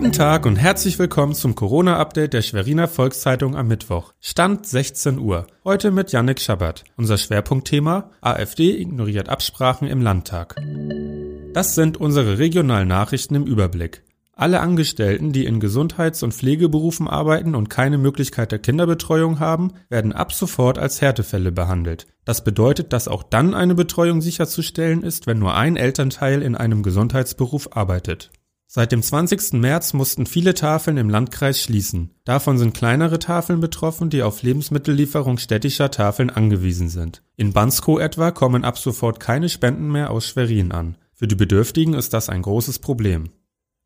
Guten Tag und herzlich willkommen zum Corona-Update der Schweriner Volkszeitung am Mittwoch. Stand 16 Uhr. Heute mit Yannick Schabert. Unser Schwerpunktthema AfD ignoriert Absprachen im Landtag. Das sind unsere regionalen Nachrichten im Überblick. Alle Angestellten, die in Gesundheits- und Pflegeberufen arbeiten und keine Möglichkeit der Kinderbetreuung haben, werden ab sofort als Härtefälle behandelt. Das bedeutet, dass auch dann eine Betreuung sicherzustellen ist, wenn nur ein Elternteil in einem Gesundheitsberuf arbeitet. Seit dem 20. März mussten viele Tafeln im Landkreis schließen. Davon sind kleinere Tafeln betroffen, die auf Lebensmittellieferung städtischer Tafeln angewiesen sind. In Bansko etwa kommen ab sofort keine Spenden mehr aus Schwerin an. Für die Bedürftigen ist das ein großes Problem.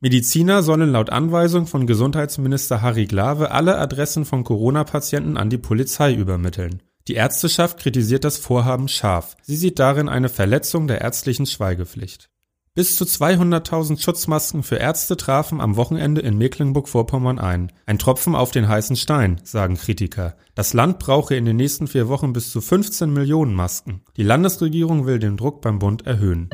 Mediziner sollen laut Anweisung von Gesundheitsminister Harry Glawe alle Adressen von Corona-Patienten an die Polizei übermitteln. Die Ärzteschaft kritisiert das Vorhaben scharf. Sie sieht darin eine Verletzung der ärztlichen Schweigepflicht. Bis zu 200.000 Schutzmasken für Ärzte trafen am Wochenende in Mecklenburg-Vorpommern ein. Ein Tropfen auf den heißen Stein, sagen Kritiker. Das Land brauche in den nächsten vier Wochen bis zu 15 Millionen Masken. Die Landesregierung will den Druck beim Bund erhöhen.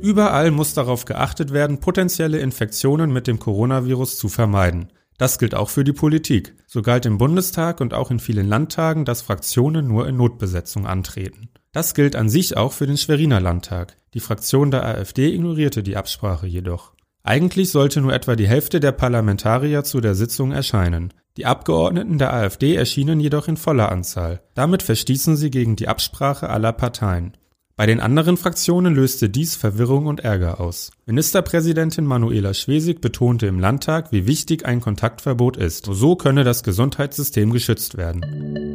Überall muss darauf geachtet werden, potenzielle Infektionen mit dem Coronavirus zu vermeiden. Das gilt auch für die Politik. So galt im Bundestag und auch in vielen Landtagen, dass Fraktionen nur in Notbesetzung antreten. Das gilt an sich auch für den Schweriner Landtag. Die Fraktion der AfD ignorierte die Absprache jedoch. Eigentlich sollte nur etwa die Hälfte der Parlamentarier zu der Sitzung erscheinen. Die Abgeordneten der AfD erschienen jedoch in voller Anzahl. Damit verstießen sie gegen die Absprache aller Parteien. Bei den anderen Fraktionen löste dies Verwirrung und Ärger aus. Ministerpräsidentin Manuela Schwesig betonte im Landtag, wie wichtig ein Kontaktverbot ist. So könne das Gesundheitssystem geschützt werden.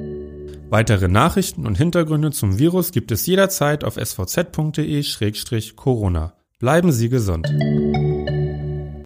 Weitere Nachrichten und Hintergründe zum Virus gibt es jederzeit auf svz.de-corona. Bleiben Sie gesund.